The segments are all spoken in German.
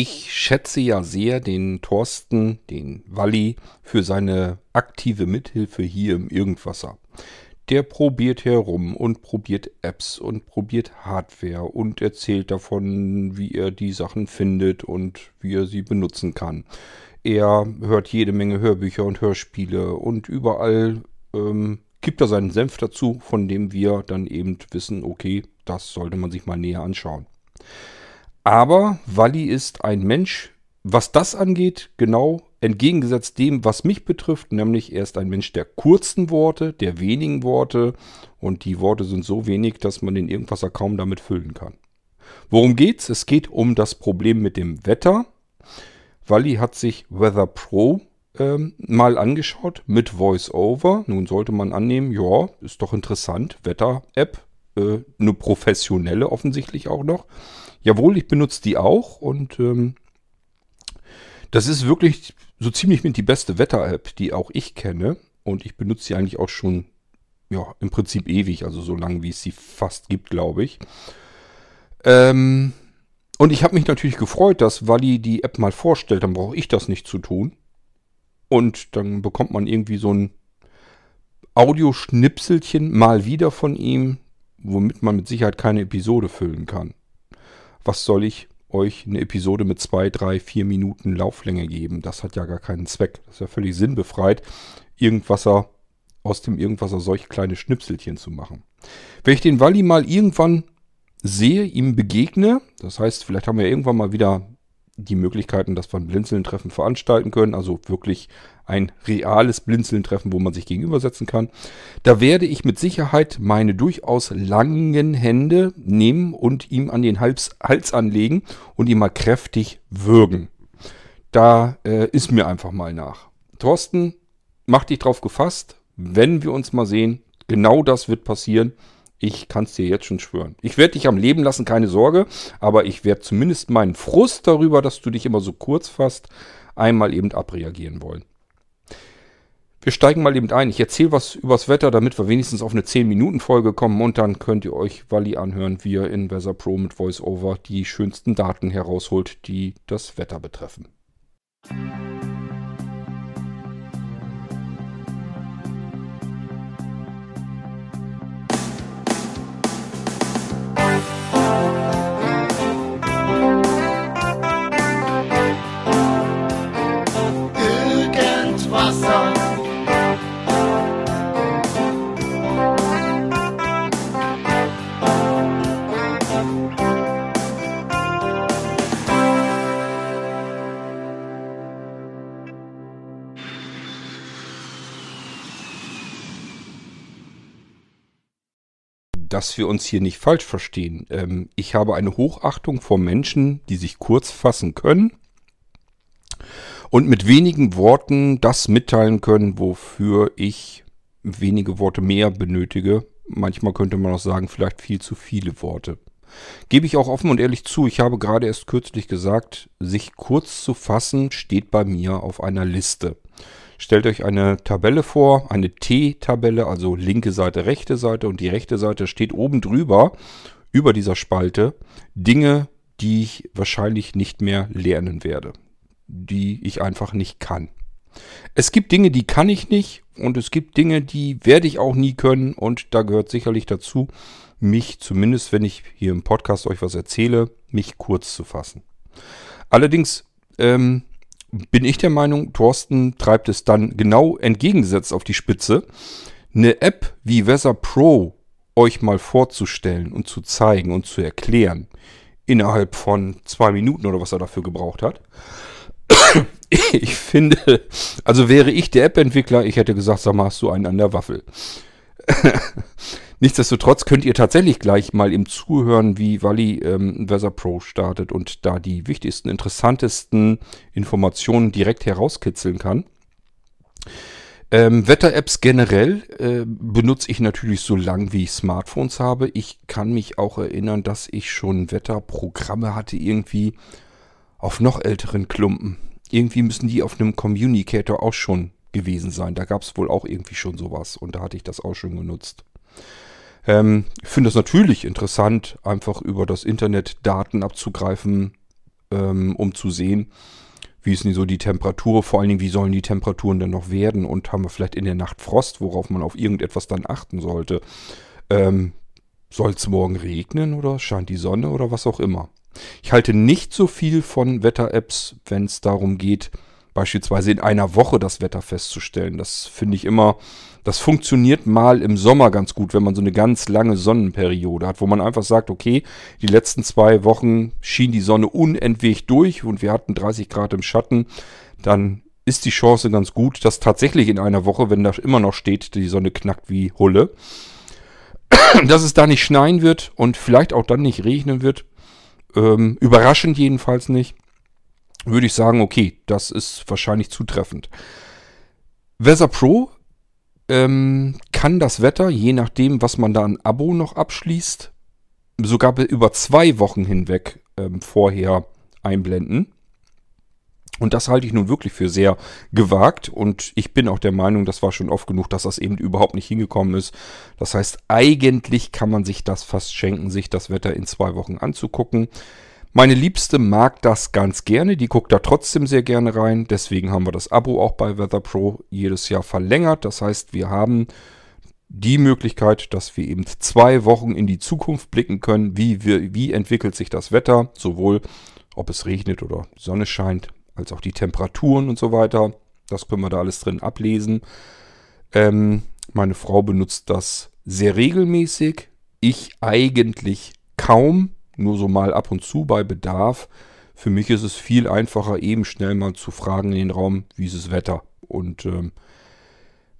Ich schätze ja sehr den Thorsten, den Walli, für seine aktive Mithilfe hier im Irgendwasser. Der probiert herum und probiert Apps und probiert Hardware und erzählt davon, wie er die Sachen findet und wie er sie benutzen kann. Er hört jede Menge Hörbücher und Hörspiele und überall ähm, gibt er seinen Senf dazu, von dem wir dann eben wissen, okay, das sollte man sich mal näher anschauen. Aber Walli ist ein Mensch, was das angeht, genau entgegengesetzt dem, was mich betrifft, nämlich er ist ein Mensch der kurzen Worte, der wenigen Worte und die Worte sind so wenig, dass man den Irgendwasser kaum damit füllen kann. Worum geht's? Es geht um das Problem mit dem Wetter. Walli hat sich Weather Pro ähm, mal angeschaut mit VoiceOver. Nun sollte man annehmen, ja, ist doch interessant. Wetter-App, äh, eine professionelle offensichtlich auch noch. Jawohl, ich benutze die auch und ähm, das ist wirklich so ziemlich mit die beste Wetter-App, die auch ich kenne. Und ich benutze sie eigentlich auch schon, ja, im Prinzip ewig, also so lange, wie es sie fast gibt, glaube ich. Ähm, und ich habe mich natürlich gefreut, dass Wally die App mal vorstellt, dann brauche ich das nicht zu tun. Und dann bekommt man irgendwie so ein Audioschnipselchen mal wieder von ihm, womit man mit Sicherheit keine Episode füllen kann. Was soll ich euch eine Episode mit zwei, drei, vier Minuten Lauflänge geben? Das hat ja gar keinen Zweck. Das ist ja völlig sinnbefreit, Irgendwasser aus dem Irgendwasser solch kleine Schnipselchen zu machen. Wenn ich den Walli mal irgendwann sehe, ihm begegne, das heißt, vielleicht haben wir irgendwann mal wieder die Möglichkeiten, dass wir ein Blinzeln-Treffen veranstalten können, also wirklich ein reales Blinzeln-Treffen, wo man sich gegenübersetzen kann. Da werde ich mit Sicherheit meine durchaus langen Hände nehmen und ihm an den Hals, Hals anlegen und ihn mal kräftig würgen. Da äh, ist mir einfach mal nach. Thorsten, mach dich drauf gefasst, wenn wir uns mal sehen, genau das wird passieren. Ich kann es dir jetzt schon schwören. Ich werde dich am Leben lassen, keine Sorge, aber ich werde zumindest meinen Frust darüber, dass du dich immer so kurz fasst, einmal eben abreagieren wollen. Wir steigen mal eben ein. Ich erzähle was übers Wetter, damit wir wenigstens auf eine 10-Minuten-Folge kommen und dann könnt ihr euch Wally anhören, wie er in Weather Pro mit VoiceOver die schönsten Daten herausholt, die das Wetter betreffen. Musik dass wir uns hier nicht falsch verstehen. Ähm, ich habe eine Hochachtung vor Menschen, die sich kurz fassen können und mit wenigen Worten das mitteilen können, wofür ich wenige Worte mehr benötige. Manchmal könnte man auch sagen, vielleicht viel zu viele Worte. Gebe ich auch offen und ehrlich zu, ich habe gerade erst kürzlich gesagt, sich kurz zu fassen steht bei mir auf einer Liste. Stellt euch eine Tabelle vor, eine T-Tabelle, also linke Seite, rechte Seite und die rechte Seite steht oben drüber, über dieser Spalte, Dinge, die ich wahrscheinlich nicht mehr lernen werde, die ich einfach nicht kann. Es gibt Dinge, die kann ich nicht und es gibt Dinge, die werde ich auch nie können und da gehört sicherlich dazu, mich zumindest, wenn ich hier im Podcast euch was erzähle, mich kurz zu fassen. Allerdings ähm, bin ich der Meinung, Thorsten treibt es dann genau entgegengesetzt auf die Spitze. Eine App wie Weather Pro euch mal vorzustellen und zu zeigen und zu erklären, innerhalb von zwei Minuten oder was er dafür gebraucht hat. Ich finde, also wäre ich der App-Entwickler, ich hätte gesagt, sag mal, hast du einen an der Waffel. Nichtsdestotrotz könnt ihr tatsächlich gleich mal im Zuhören, wie Wally ähm, Weather Pro startet und da die wichtigsten, interessantesten Informationen direkt herauskitzeln kann. Ähm, Wetter-Apps generell äh, benutze ich natürlich so lang, wie ich Smartphones habe. Ich kann mich auch erinnern, dass ich schon Wetterprogramme hatte, irgendwie auf noch älteren Klumpen. Irgendwie müssen die auf einem Communicator auch schon gewesen sein. Da gab es wohl auch irgendwie schon sowas und da hatte ich das auch schon genutzt. Ähm, ich finde es natürlich interessant, einfach über das Internet Daten abzugreifen, ähm, um zu sehen, wie ist denn so die Temperatur, vor allen Dingen, wie sollen die Temperaturen denn noch werden und haben wir vielleicht in der Nacht Frost, worauf man auf irgendetwas dann achten sollte. Ähm, Soll es morgen regnen oder scheint die Sonne oder was auch immer. Ich halte nicht so viel von Wetter-Apps, wenn es darum geht, beispielsweise in einer Woche das Wetter festzustellen. Das finde ich immer, das funktioniert mal im Sommer ganz gut, wenn man so eine ganz lange Sonnenperiode hat, wo man einfach sagt, okay, die letzten zwei Wochen schien die Sonne unentwegt durch und wir hatten 30 Grad im Schatten, dann ist die Chance ganz gut, dass tatsächlich in einer Woche, wenn da immer noch steht, die Sonne knackt wie Hulle, dass es da nicht schneien wird und vielleicht auch dann nicht regnen wird. Ähm, überraschend jedenfalls nicht. Würde ich sagen, okay, das ist wahrscheinlich zutreffend. Weather Pro ähm, kann das Wetter, je nachdem, was man da an Abo noch abschließt, sogar über zwei Wochen hinweg ähm, vorher einblenden. Und das halte ich nun wirklich für sehr gewagt. Und ich bin auch der Meinung, das war schon oft genug, dass das eben überhaupt nicht hingekommen ist. Das heißt, eigentlich kann man sich das fast schenken, sich das Wetter in zwei Wochen anzugucken. Meine Liebste mag das ganz gerne, die guckt da trotzdem sehr gerne rein. Deswegen haben wir das Abo auch bei Weather Pro jedes Jahr verlängert. Das heißt, wir haben die Möglichkeit, dass wir eben zwei Wochen in die Zukunft blicken können. Wie, wie, wie entwickelt sich das Wetter? Sowohl ob es regnet oder Sonne scheint, als auch die Temperaturen und so weiter. Das können wir da alles drin ablesen. Ähm, meine Frau benutzt das sehr regelmäßig. Ich eigentlich kaum, nur so mal ab und zu bei Bedarf. Für mich ist es viel einfacher, eben schnell mal zu fragen in den Raum, wie ist das Wetter? Und ähm,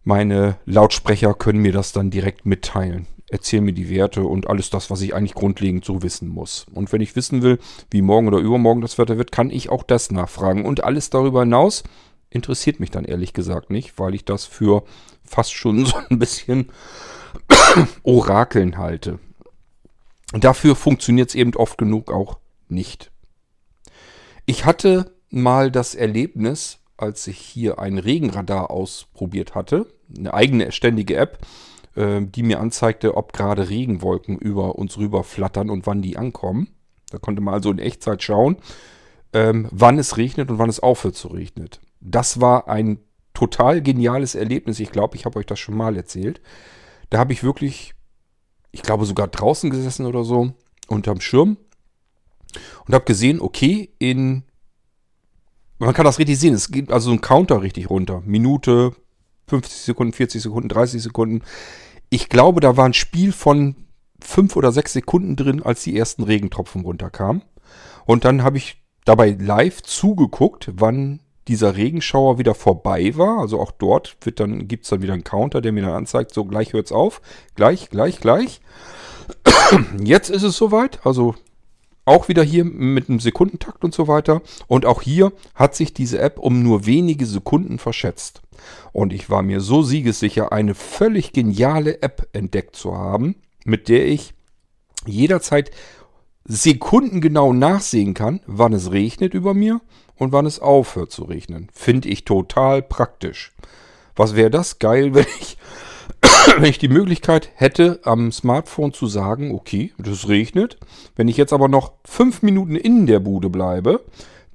meine Lautsprecher können mir das dann direkt mitteilen erzählen mir die Werte und alles das, was ich eigentlich grundlegend so wissen muss. Und wenn ich wissen will, wie morgen oder übermorgen das Wetter wird, kann ich auch das nachfragen. Und alles darüber hinaus interessiert mich dann ehrlich gesagt nicht, weil ich das für fast schon so ein bisschen Orakeln halte. Dafür funktioniert es eben oft genug auch nicht. Ich hatte mal das Erlebnis, als ich hier ein Regenradar ausprobiert hatte, eine eigene ständige App, äh, die mir anzeigte, ob gerade Regenwolken über uns rüber flattern und wann die ankommen. Da konnte man also in Echtzeit schauen, ähm, wann es regnet und wann es aufhört zu regnen. Das war ein total geniales Erlebnis. Ich glaube, ich habe euch das schon mal erzählt. Da habe ich wirklich, ich glaube sogar draußen gesessen oder so, unterm Schirm und habe gesehen, okay, in man kann das richtig sehen. Es geht also so ein Counter richtig runter. Minute, 50 Sekunden, 40 Sekunden, 30 Sekunden. Ich glaube, da war ein Spiel von fünf oder sechs Sekunden drin, als die ersten Regentropfen runterkamen. Und dann habe ich dabei live zugeguckt, wann dieser Regenschauer wieder vorbei war. Also auch dort dann, gibt es dann wieder einen Counter, der mir dann anzeigt, so gleich hört es auf. Gleich, gleich, gleich. Jetzt ist es soweit. Also auch wieder hier mit einem Sekundentakt und so weiter. Und auch hier hat sich diese App um nur wenige Sekunden verschätzt. Und ich war mir so siegessicher, eine völlig geniale App entdeckt zu haben, mit der ich jederzeit sekundengenau nachsehen kann, wann es regnet über mir und wann es aufhört zu regnen. Finde ich total praktisch. Was wäre das geil, wenn ich, wenn ich die Möglichkeit hätte, am Smartphone zu sagen, okay, es regnet. Wenn ich jetzt aber noch fünf Minuten in der Bude bleibe,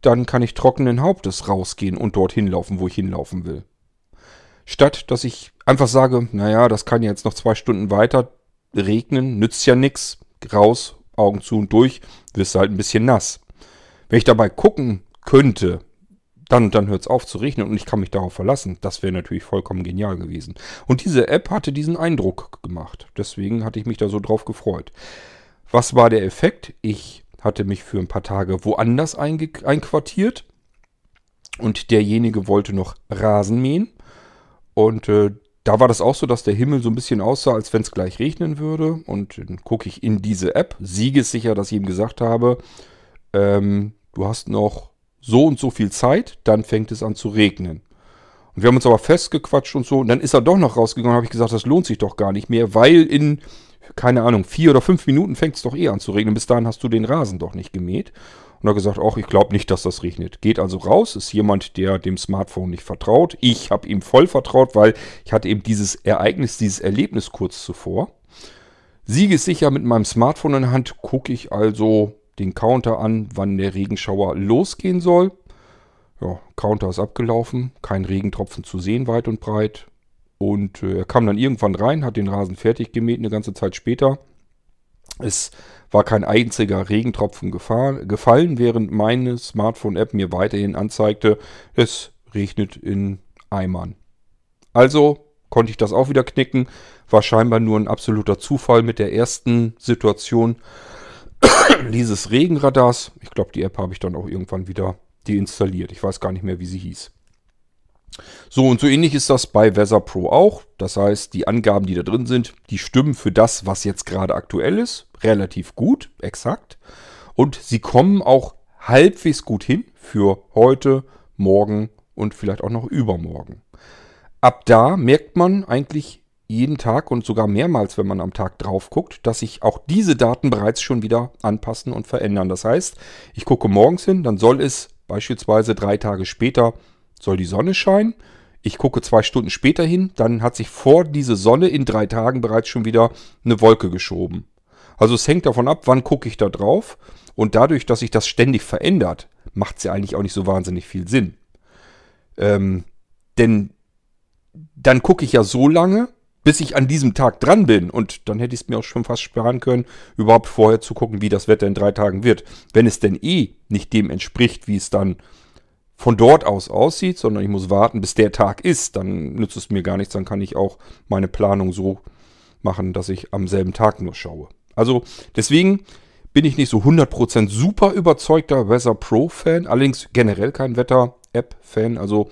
dann kann ich trockenen Hauptes rausgehen und dorthin laufen, wo ich hinlaufen will. Statt dass ich einfach sage, naja, das kann jetzt noch zwei Stunden weiter regnen, nützt ja nichts. Raus, Augen zu und durch, wirst du halt ein bisschen nass. Wenn ich dabei gucken könnte, dann und dann hört es auf zu regnen und ich kann mich darauf verlassen. Das wäre natürlich vollkommen genial gewesen. Und diese App hatte diesen Eindruck gemacht. Deswegen hatte ich mich da so drauf gefreut. Was war der Effekt? Ich hatte mich für ein paar Tage woanders einquartiert und derjenige wollte noch Rasen mähen. Und äh, da war das auch so, dass der Himmel so ein bisschen aussah, als wenn es gleich regnen würde. Und dann gucke ich in diese App, siegessicher, dass ich ihm gesagt habe, ähm, du hast noch so und so viel Zeit, dann fängt es an zu regnen. Und wir haben uns aber festgequatscht und so. Und dann ist er doch noch rausgegangen habe ich gesagt, das lohnt sich doch gar nicht mehr, weil in, keine Ahnung, vier oder fünf Minuten fängt es doch eh an zu regnen. Bis dahin hast du den Rasen doch nicht gemäht. Und hat gesagt, auch ich glaube nicht, dass das regnet. Geht also raus, ist jemand, der dem Smartphone nicht vertraut. Ich habe ihm voll vertraut, weil ich hatte eben dieses Ereignis, dieses Erlebnis kurz zuvor. Siegessicher mit meinem Smartphone in der Hand gucke ich also den Counter an, wann der Regenschauer losgehen soll. Ja, Counter ist abgelaufen, kein Regentropfen zu sehen weit und breit. Und äh, er kam dann irgendwann rein, hat den Rasen fertig gemäht, eine ganze Zeit später. Es war kein einziger Regentropfen gefallen, während meine Smartphone-App mir weiterhin anzeigte, es regnet in Eimern. Also konnte ich das auch wieder knicken. War scheinbar nur ein absoluter Zufall mit der ersten Situation dieses Regenradars. Ich glaube, die App habe ich dann auch irgendwann wieder deinstalliert. Ich weiß gar nicht mehr, wie sie hieß. So und so ähnlich ist das bei Weather Pro auch. Das heißt, die Angaben, die da drin sind, die stimmen für das, was jetzt gerade aktuell ist, relativ gut, exakt. Und sie kommen auch halbwegs gut hin für heute, morgen und vielleicht auch noch übermorgen. Ab da merkt man eigentlich jeden Tag und sogar mehrmals, wenn man am Tag drauf guckt, dass sich auch diese Daten bereits schon wieder anpassen und verändern. Das heißt, ich gucke morgens hin, dann soll es beispielsweise drei Tage später soll die Sonne scheinen. Ich gucke zwei Stunden später hin, dann hat sich vor diese Sonne in drei Tagen bereits schon wieder eine Wolke geschoben. Also es hängt davon ab, wann gucke ich da drauf. Und dadurch, dass sich das ständig verändert, macht es ja eigentlich auch nicht so wahnsinnig viel Sinn. Ähm, denn dann gucke ich ja so lange, bis ich an diesem Tag dran bin. Und dann hätte ich es mir auch schon fast sparen können, überhaupt vorher zu gucken, wie das Wetter in drei Tagen wird. Wenn es denn eh nicht dem entspricht, wie es dann von dort aus aussieht, sondern ich muss warten, bis der Tag ist, dann nützt es mir gar nichts. Dann kann ich auch meine Planung so machen, dass ich am selben Tag nur schaue. Also deswegen bin ich nicht so 100% super überzeugter Weather Pro Fan, allerdings generell kein Wetter App Fan. Also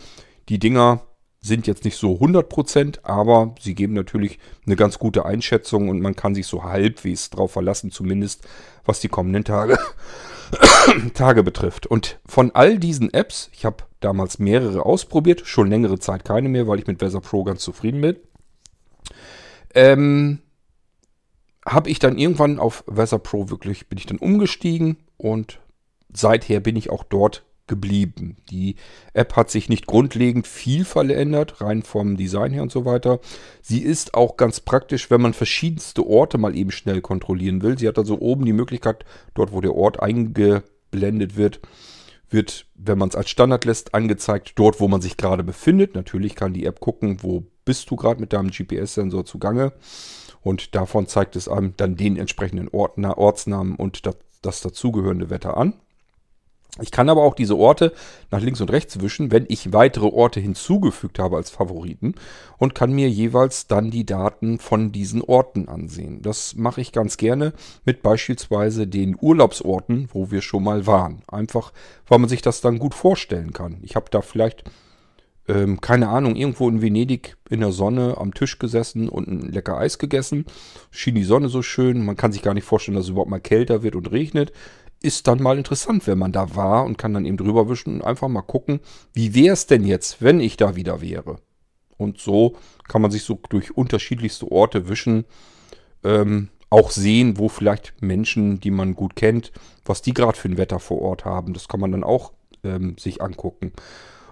die Dinger sind jetzt nicht so 100%, aber sie geben natürlich eine ganz gute Einschätzung und man kann sich so halbwegs drauf verlassen, zumindest was die kommenden Tage Tage betrifft. Und von all diesen Apps, ich habe damals mehrere ausprobiert, schon längere Zeit keine mehr, weil ich mit Weather Pro ganz zufrieden bin, ähm, habe ich dann irgendwann auf Weather Pro wirklich, bin ich dann umgestiegen und seither bin ich auch dort geblieben. Die App hat sich nicht grundlegend viel verändert, rein vom Design her und so weiter. Sie ist auch ganz praktisch, wenn man verschiedenste Orte mal eben schnell kontrollieren will. Sie hat also oben die Möglichkeit, dort wo der Ort eingeblendet wird, wird, wenn man es als Standard lässt, angezeigt, dort wo man sich gerade befindet. Natürlich kann die App gucken, wo bist du gerade mit deinem GPS-Sensor zugange. Und davon zeigt es einem dann den entsprechenden Ort, Ortsnamen und das, das dazugehörende Wetter an. Ich kann aber auch diese Orte nach links und rechts wischen, wenn ich weitere Orte hinzugefügt habe als Favoriten und kann mir jeweils dann die Daten von diesen Orten ansehen. Das mache ich ganz gerne mit beispielsweise den Urlaubsorten, wo wir schon mal waren. Einfach, weil man sich das dann gut vorstellen kann. Ich habe da vielleicht, ähm, keine Ahnung, irgendwo in Venedig in der Sonne am Tisch gesessen und ein lecker Eis gegessen. Schien die Sonne so schön. Man kann sich gar nicht vorstellen, dass es überhaupt mal kälter wird und regnet ist dann mal interessant, wenn man da war und kann dann eben drüber wischen und einfach mal gucken, wie wäre es denn jetzt, wenn ich da wieder wäre. Und so kann man sich so durch unterschiedlichste Orte wischen, ähm, auch sehen, wo vielleicht Menschen, die man gut kennt, was die gerade für ein Wetter vor Ort haben. Das kann man dann auch ähm, sich angucken.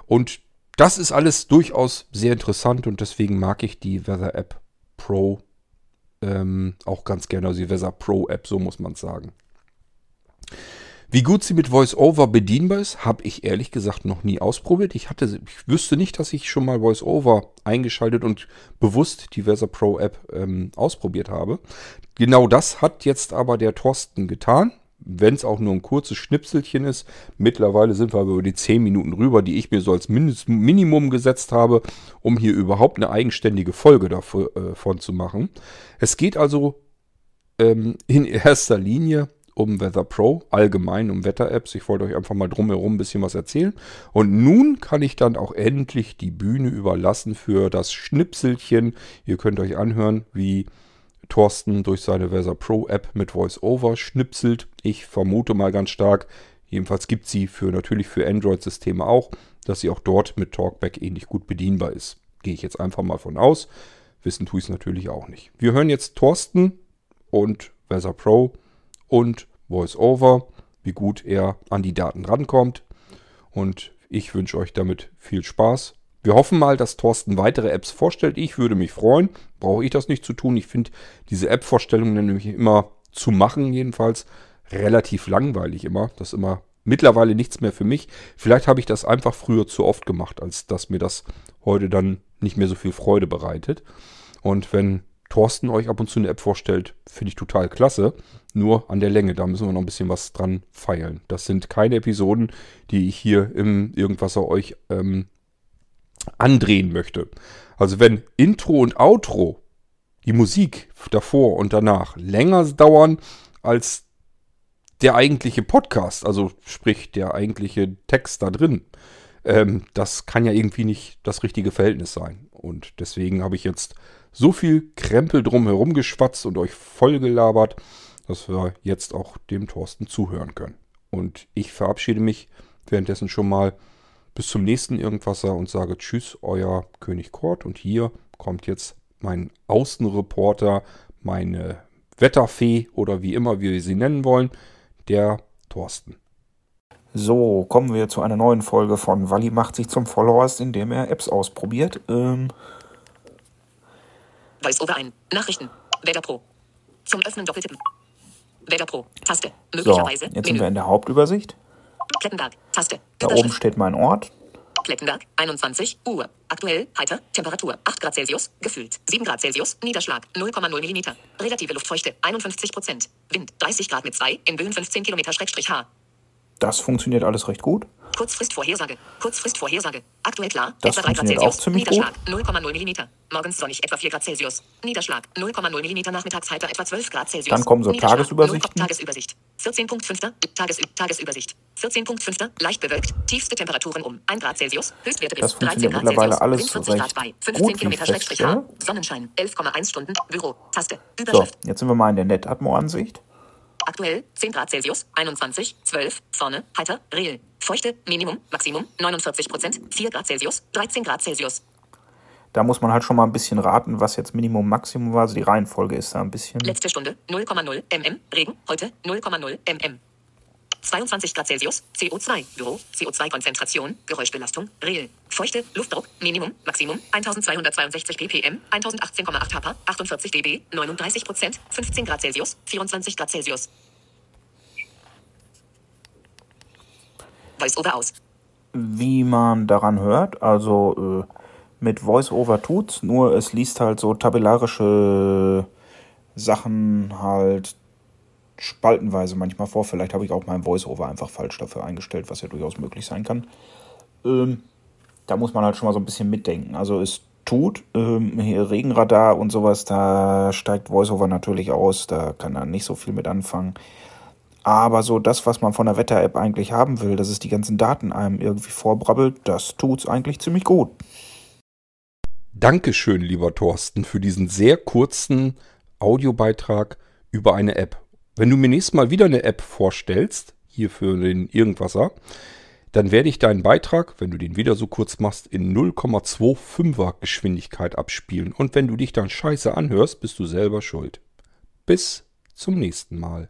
Und das ist alles durchaus sehr interessant und deswegen mag ich die Weather App Pro ähm, auch ganz gerne. Also die Weather Pro App, so muss man es sagen. Wie gut sie mit VoiceOver bedienbar ist, habe ich ehrlich gesagt noch nie ausprobiert. Ich hatte, ich wüsste nicht, dass ich schon mal VoiceOver eingeschaltet und bewusst die Versa Pro App ähm, ausprobiert habe. Genau das hat jetzt aber der Thorsten getan. Wenn es auch nur ein kurzes Schnipselchen ist. Mittlerweile sind wir über die 10 Minuten rüber, die ich mir so als Mindest Minimum gesetzt habe, um hier überhaupt eine eigenständige Folge davon äh, zu machen. Es geht also ähm, in erster Linie um Weather Pro, allgemein um Wetter-Apps. Ich wollte euch einfach mal drumherum ein bisschen was erzählen. Und nun kann ich dann auch endlich die Bühne überlassen für das Schnipselchen. Ihr könnt euch anhören, wie Thorsten durch seine Weather Pro App mit VoiceOver schnipselt. Ich vermute mal ganz stark, jedenfalls gibt sie für natürlich für Android-Systeme auch, dass sie auch dort mit Talkback ähnlich gut bedienbar ist. Gehe ich jetzt einfach mal von aus. Wissen tue ich es natürlich auch nicht. Wir hören jetzt Thorsten und Weather Pro und VoiceOver, wie gut er an die Daten rankommt. Und ich wünsche euch damit viel Spaß. Wir hoffen mal, dass Thorsten weitere Apps vorstellt. Ich würde mich freuen. Brauche ich das nicht zu tun. Ich finde diese App-Vorstellungen nämlich immer zu machen, jedenfalls relativ langweilig immer. Das ist immer mittlerweile nichts mehr für mich. Vielleicht habe ich das einfach früher zu oft gemacht, als dass mir das heute dann nicht mehr so viel Freude bereitet. Und wenn Thorsten euch ab und zu eine App vorstellt, finde ich total klasse. Nur an der Länge, da müssen wir noch ein bisschen was dran feilen. Das sind keine Episoden, die ich hier im Irgendwasser euch ähm, andrehen möchte. Also wenn Intro und Outro, die Musik davor und danach länger dauern als der eigentliche Podcast, also sprich der eigentliche Text da drin, ähm, das kann ja irgendwie nicht das richtige Verhältnis sein. Und deswegen habe ich jetzt so viel Krempel drumherum geschwatzt und euch vollgelabert, dass wir jetzt auch dem Thorsten zuhören können. Und ich verabschiede mich währenddessen schon mal bis zum nächsten Irgendwasser und sage Tschüss, euer König Kort. Und hier kommt jetzt mein Außenreporter, meine Wetterfee oder wie immer wir sie nennen wollen, der Thorsten. So, kommen wir zu einer neuen Folge von Walli macht sich zum Followers, indem er Apps ausprobiert. Ähm, Voice-Over ein. Nachrichten. Wetter Pro. Zum Öffnen doppeltippen. Wetter Pro. Taste. Möglicherweise. So, jetzt sind wir in der Hauptübersicht. Klettenberg. Taste. Da oben steht mein Ort. Klettenberg. 21 Uhr. Aktuell. Heiter. Temperatur. 8 Grad Celsius. Gefühlt. 7 Grad Celsius. Niederschlag. 0,0 Millimeter. Relative Luftfeuchte. 51 Prozent. Wind. 30 Grad mit 2. In Böen 15 Kilometer Schrägstrich H. Das funktioniert alles recht gut. Kurzfristvorhersage. Kurzfristvorhersage. Aktuell klar. Das etwa 3 Grad Celsius. auch ziemlich Niederschlag 0,0 Millimeter. Morgens sonnig etwa 4 Grad Celsius. Niederschlag 0,0 Millimeter. Nachmittags heiter etwa 12 Grad Celsius. Dann kommen so Tagesübersichten. 0, Tagesübersicht. 14.5. Tages, Tagesübersicht. 14.5. Leicht bewölkt. Tiefste Temperaturen um 1 Grad Celsius. Höchstwerte bis Das 13 funktioniert Grad mittlerweile Celsius. alles Wind 40 Grad bei. gut, 15 wie Kilometer ich Schrägstrich H. Sonnenschein. 11,1 Stunden. Büro. Taste. So, Überschrift. jetzt sind wir mal in der Netatmo-Ansicht. Aktuell 10 Grad Celsius, 21, 12, Sonne, heiter, real. Feuchte, Minimum, Maximum, 49 Prozent, 4 Grad Celsius, 13 Grad Celsius. Da muss man halt schon mal ein bisschen raten, was jetzt Minimum, Maximum war. Also die Reihenfolge ist da ein bisschen. Letzte Stunde, 0,0 mm, Regen, heute 0,0 mm. 22 Grad Celsius, CO2, Büro, CO2-Konzentration, Geräuschbelastung, real. Feuchte, Luftdruck, Minimum, Maximum, 1262 ppm, 1018,8 Hapa, 48 dB, 39 Prozent, 15 Grad Celsius, 24 Grad Celsius. Voice-Over aus. wie man daran hört. Also äh, mit VoiceOver tut's, nur es liest halt so tabellarische Sachen halt spaltenweise manchmal vor. Vielleicht habe ich auch mein VoiceOver einfach falsch dafür eingestellt, was ja durchaus möglich sein kann. Ähm, da muss man halt schon mal so ein bisschen mitdenken. Also es tut, ähm, hier Regenradar und sowas, da steigt VoiceOver natürlich aus, da kann er nicht so viel mit anfangen. Aber so das, was man von der Wetter-App eigentlich haben will, dass es die ganzen Daten einem irgendwie vorbrabbelt, das tut's eigentlich ziemlich gut. Dankeschön, lieber Thorsten, für diesen sehr kurzen Audiobeitrag über eine App. Wenn du mir nächstes Mal wieder eine App vorstellst, hier für den Irgendwasser, dann werde ich deinen Beitrag, wenn du den wieder so kurz machst, in 0,25er Geschwindigkeit abspielen. Und wenn du dich dann scheiße anhörst, bist du selber schuld. Bis zum nächsten Mal.